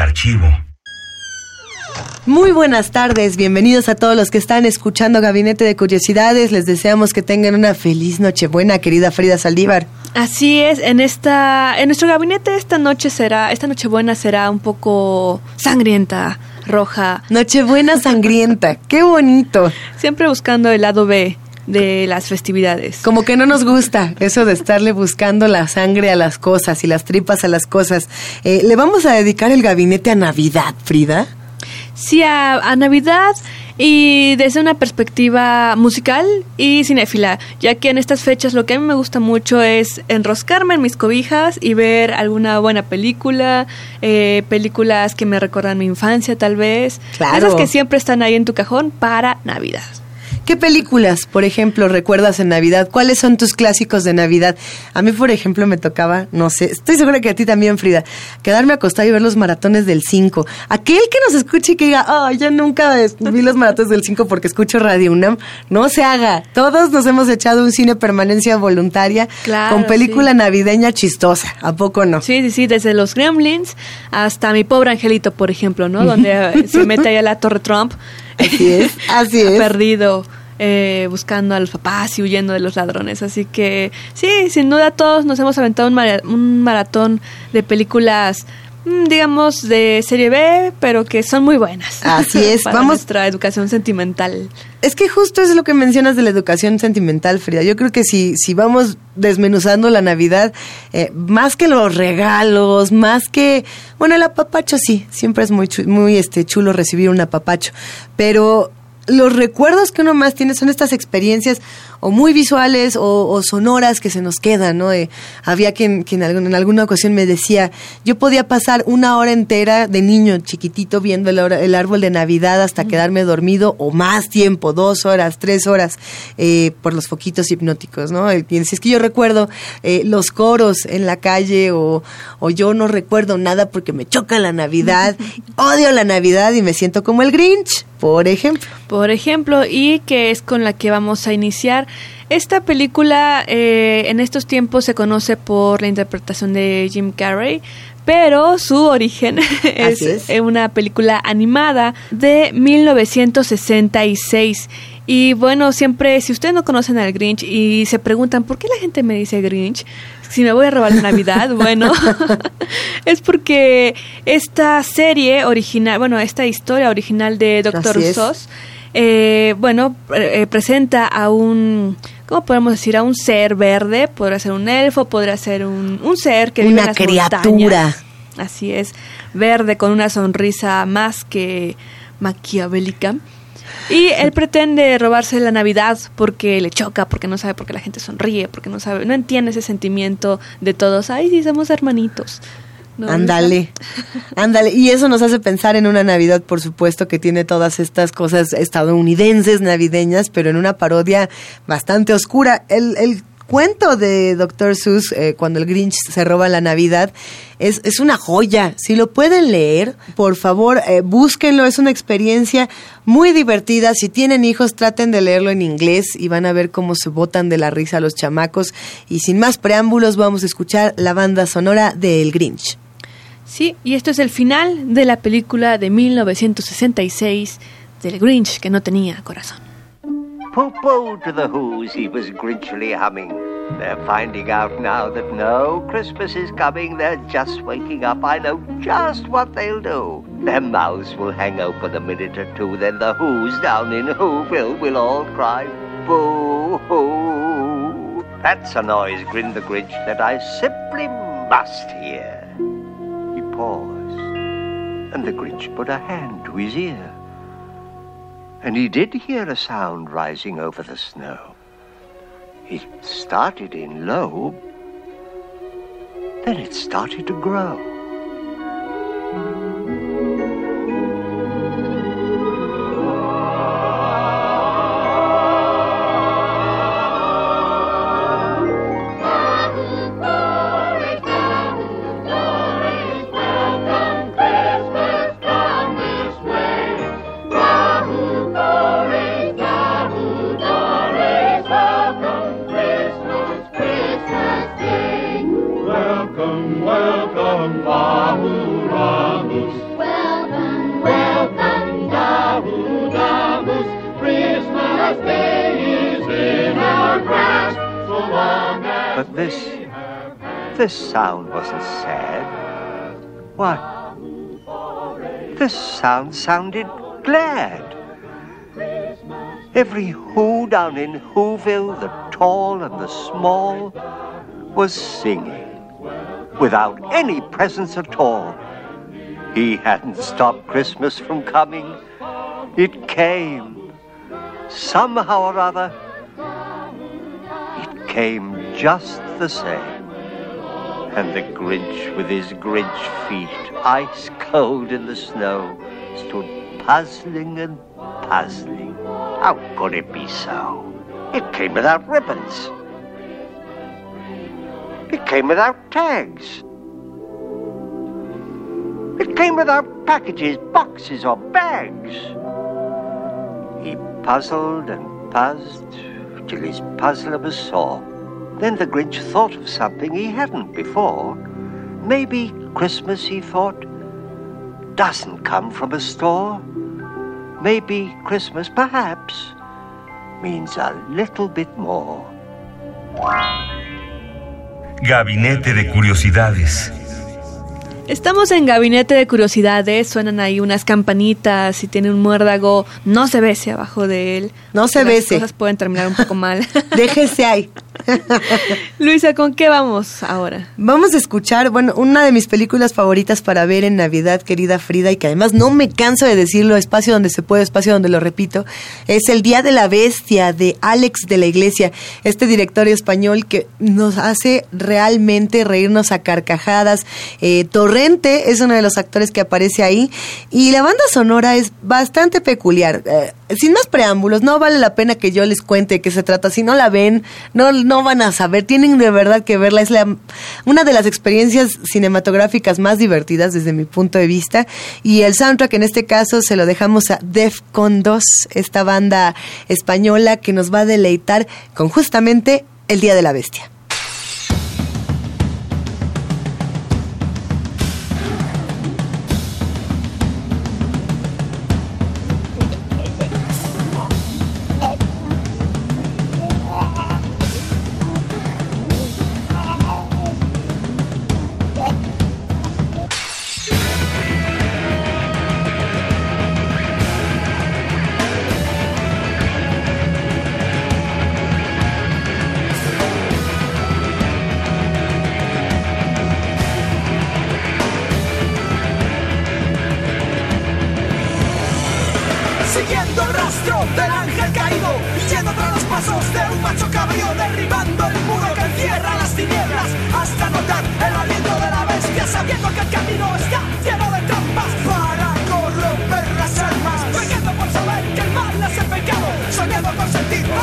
Archivo. Muy buenas tardes, bienvenidos a todos los que están escuchando Gabinete de Curiosidades. Les deseamos que tengan una feliz Nochebuena, querida Frida Saldívar. Así es, en esta, en nuestro gabinete esta noche será, esta Nochebuena será un poco sangrienta, roja, Nochebuena sangrienta, qué bonito. siempre buscando el lado B de las festividades. Como que no nos gusta eso de estarle buscando la sangre a las cosas y las tripas a las cosas. Eh, Le vamos a dedicar el gabinete a Navidad, Frida. Sí, a, a Navidad y desde una perspectiva musical y cinéfila, ya que en estas fechas lo que a mí me gusta mucho es enroscarme en mis cobijas y ver alguna buena película, eh, películas que me recuerdan mi infancia tal vez, Claro. esas que siempre están ahí en tu cajón para Navidad. ¿Qué películas, por ejemplo, recuerdas en Navidad? ¿Cuáles son tus clásicos de Navidad? A mí, por ejemplo, me tocaba, no sé, estoy segura que a ti también, Frida, quedarme acostada y ver los maratones del 5. Aquel que nos escuche y que diga, oh, yo nunca vi los maratones del 5 porque escucho Radio UNAM, no se haga. Todos nos hemos echado un cine permanencia voluntaria Claro, con película sí. navideña chistosa. ¿A poco no? Sí, sí, sí, desde los Gremlins hasta mi pobre angelito, por ejemplo, ¿no? Donde eh, se mete ahí a la Torre Trump. Así es, así es. Perdido, eh, buscando a los papás y huyendo de los ladrones. Así que, sí, sin duda todos nos hemos aventado un, mara- un maratón de películas, digamos, de serie B, pero que son muy buenas. Así es, para vamos- nuestra educación sentimental. Es que justo es lo que mencionas de la educación sentimental, Frida. Yo creo que si, si vamos desmenuzando la Navidad, eh, más que los regalos, más que, bueno, el apapacho sí, siempre es muy, muy este, chulo recibir un apapacho, pero los recuerdos que uno más tiene son estas experiencias o muy visuales o, o sonoras que se nos quedan, ¿no? Eh, había quien, quien en alguna ocasión me decía, yo podía pasar una hora entera de niño chiquitito viendo el, el árbol de Navidad hasta quedarme dormido o más tiempo, dos horas, tres horas, eh, por los foquitos hipnóticos, ¿no? Y si es que yo recuerdo eh, los coros en la calle o, o yo no recuerdo nada porque me choca la Navidad, odio la Navidad y me siento como el Grinch, por ejemplo. Por ejemplo, y que es con la que vamos a iniciar. Esta película eh, en estos tiempos se conoce por la interpretación de Jim Carrey, pero su origen es, es. una película animada de 1966. Y bueno, siempre, si ustedes no conocen al Grinch y se preguntan por qué la gente me dice Grinch, si me voy a robar la Navidad, bueno, es porque esta serie original, bueno, esta historia original de Doctor. Sos, eh, bueno, eh, presenta a un, ¿cómo podemos decir? A un ser verde, podrá ser un elfo, podrá ser un, un ser que vive Una en las criatura. montañas. Así es, verde con una sonrisa más que maquiavélica. Y él pretende robarse la Navidad porque le choca, porque no sabe por qué la gente sonríe, porque no sabe, no entiende ese sentimiento de todos, ay, sí, somos hermanitos. ¿No? Ándale, ándale. Y eso nos hace pensar en una Navidad, por supuesto, que tiene todas estas cosas estadounidenses navideñas, pero en una parodia bastante oscura. El, el cuento de Dr. Seuss, eh, cuando el Grinch se roba la Navidad, es, es una joya. Si lo pueden leer, por favor, eh, búsquenlo. Es una experiencia muy divertida. Si tienen hijos, traten de leerlo en inglés y van a ver cómo se botan de la risa los chamacos. Y sin más preámbulos, vamos a escuchar la banda sonora de El Grinch. Sí, y esto es el final de la película de 1966 del Grinch que no tenía corazón. Pooh-pooh to the Who's, he was grinchily humming. They're finding out now that no Christmas is coming. They're just waking up. I know just what they'll do. Their mouths will hang open a minute or two. Then the Who's down in Whoville will all cry, Boo-hoo. That's a noise, grinned the Grinch, that I simply must hear. He paused, and the Grinch put a hand to his ear. And he did hear a sound rising over the snow. It started in low, Then it started to grow. But this, this sound wasn't sad. What? This sound sounded glad. Every Who down in Whoville, the tall and the small, was singing without any presents at all. He hadn't stopped Christmas from coming. It came. Somehow or other, it came just the same. And the Grinch, with his Grinch feet ice cold in the snow, stood puzzling and puzzling. How could it be so? It came without ribbons. It came without tags. It came without packages, boxes, or bags. He puzzled and puzzled till his puzzler was sore. Then the Grinch thought of something he hadn't before. Maybe Christmas, he thought, doesn't come from a store. Maybe Christmas, perhaps, means a little bit more. Gabinete de Curiosidades. Estamos en Gabinete de Curiosidades, suenan ahí unas campanitas y tiene un muérdago, no se bese abajo de él. No se Las bese. cosas pueden terminar un poco mal. Déjese ahí. Luisa, ¿con qué vamos ahora? Vamos a escuchar, bueno, una de mis películas favoritas para ver en Navidad, querida Frida, y que además no me canso de decirlo, espacio donde se puede, espacio donde lo repito, es El Día de la Bestia de Alex de la Iglesia, este director español que nos hace realmente reírnos a carcajadas. Eh, Torrente es uno de los actores que aparece ahí, y la banda sonora es bastante peculiar. Eh, sin más preámbulos, no vale la pena que yo les cuente de qué se trata. Si no la ven, no, no van a saber. Tienen de verdad que verla. Es la, una de las experiencias cinematográficas más divertidas desde mi punto de vista. Y el soundtrack en este caso se lo dejamos a Defcon 2, esta banda española que nos va a deleitar con justamente El Día de la Bestia.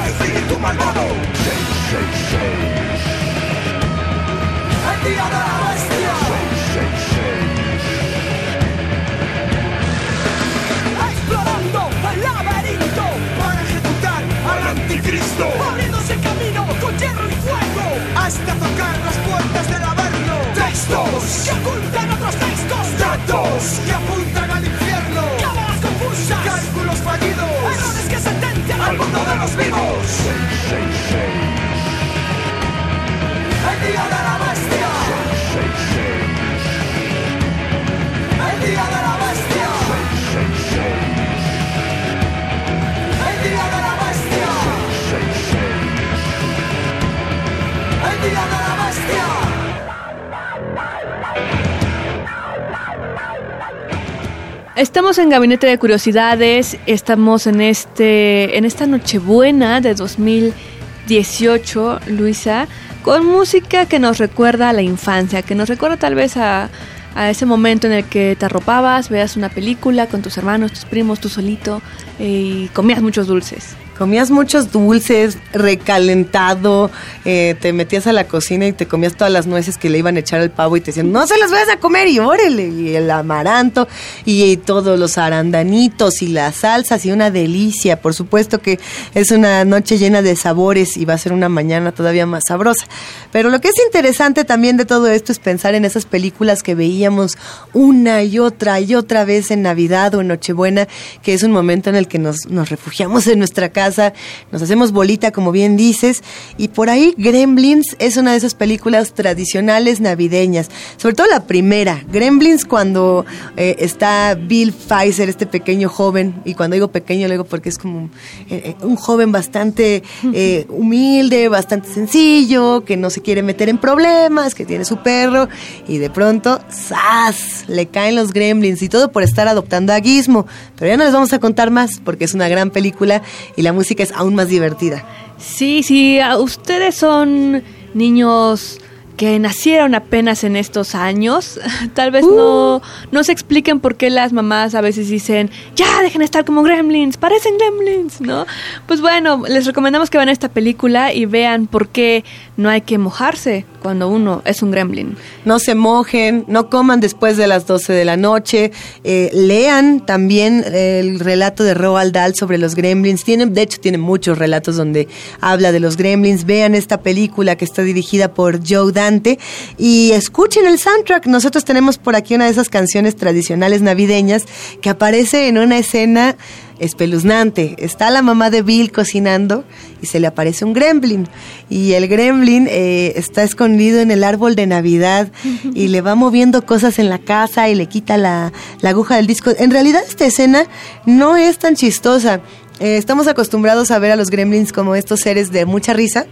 Al espíritu malvado El día de la bestia explorando el laberinto para ejecutar al anticristo, abriéndose camino con hierro y fuego hasta tocar las puertas del averno. Textos que ocultan otros textos, datos que apuntan al infierno, cámaras confusas, cálculos fallidos, al mundo de los vivos. Estamos en Gabinete de Curiosidades, estamos en este en esta Nochebuena de 2019 18, Luisa, con música que nos recuerda a la infancia, que nos recuerda tal vez a, a ese momento en el que te arropabas, veas una película con tus hermanos, tus primos, tú solito eh, y comías muchos dulces. Comías muchos dulces, recalentado, eh, te metías a la cocina y te comías todas las nueces que le iban a echar al pavo y te decían, no se las vayas a comer y órale, y el amaranto y, y todos los arandanitos y las salsas y una delicia. Por supuesto que es una noche llena de sabores y va a ser una mañana todavía más sabrosa. Pero lo que es interesante también de todo esto es pensar en esas películas que veíamos una y otra y otra vez en Navidad o en Nochebuena, que es un momento en el que nos, nos refugiamos en nuestra casa, nos hacemos bolita, como bien dices, y por ahí Gremlins es una de esas películas tradicionales navideñas, sobre todo la primera, Gremlins cuando eh, está Bill Pfizer, este pequeño joven, y cuando digo pequeño lo digo porque es como eh, eh, un joven bastante eh, humilde, bastante sencillo, que no se quiere meter en problemas, que tiene su perro, y de pronto, ¡zas! Le caen los gremlins y todo por estar adoptando a Gizmo. Pero ya no les vamos a contar más porque es una gran película y la música es aún más divertida. Sí, sí, ustedes son niños que nacieron apenas en estos años, tal vez no, no se expliquen por qué las mamás a veces dicen, ya dejen de estar como gremlins, parecen gremlins, ¿no? Pues bueno, les recomendamos que vean esta película y vean por qué no hay que mojarse cuando uno es un gremlin. No se mojen, no coman después de las 12 de la noche, eh, lean también el relato de Roald Dahl sobre los gremlins. Tiene, de hecho, tiene muchos relatos donde habla de los gremlins. Vean esta película que está dirigida por Joe Dante y escuchen el soundtrack. Nosotros tenemos por aquí una de esas canciones tradicionales navideñas que aparece en una escena espeluznante. Está la mamá de Bill cocinando y se le aparece un gremlin. Y el gremlin eh, está escondido en el árbol de Navidad y le va moviendo cosas en la casa y le quita la, la aguja del disco. En realidad esta escena no es tan chistosa. Eh, estamos acostumbrados a ver a los gremlins como estos seres de mucha risa.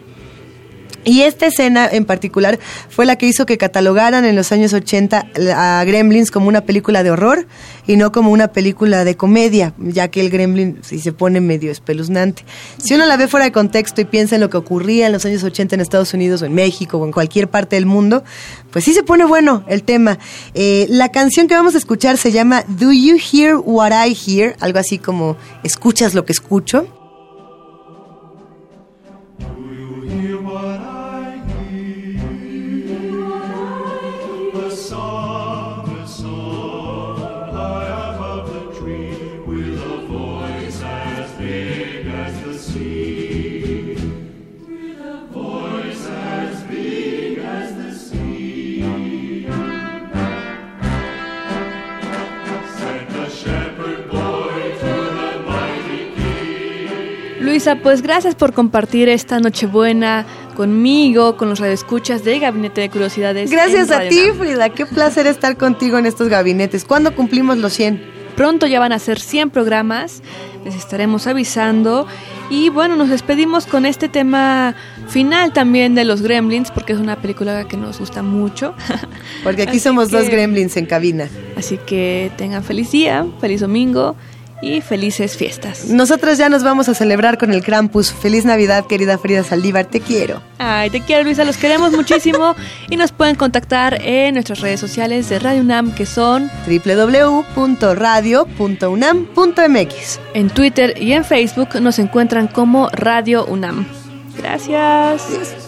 Y esta escena en particular fue la que hizo que catalogaran en los años 80 a Gremlins como una película de horror y no como una película de comedia, ya que el Gremlin sí se pone medio espeluznante. Si uno la ve fuera de contexto y piensa en lo que ocurría en los años 80 en Estados Unidos o en México o en cualquier parte del mundo, pues sí se pone bueno el tema. Eh, la canción que vamos a escuchar se llama Do You Hear What I Hear? Algo así como ¿Escuchas lo que escucho? Luisa, pues gracias por compartir esta Nochebuena conmigo, con los radioescuchas de Gabinete de Curiosidades. Gracias a ti. Frida. Qué placer estar contigo en estos gabinetes. ¿Cuándo cumplimos los 100? Pronto ya van a ser 100 programas, les estaremos avisando. Y bueno, nos despedimos con este tema final también de los Gremlins, porque es una película que nos gusta mucho. Porque aquí Así somos dos gremlins en cabina. Así que tengan feliz día, feliz domingo y felices fiestas. Nosotros ya nos vamos a celebrar con el Krampus. Feliz Navidad, querida Frida Saldívar. Te quiero. Ay, te quiero Luisa, los queremos muchísimo y nos pueden contactar en nuestras redes sociales de Radio UNAM que son www.radio.unam.mx. en Twitter y en Facebook nos encuentran como Radio UNAM. Gracias.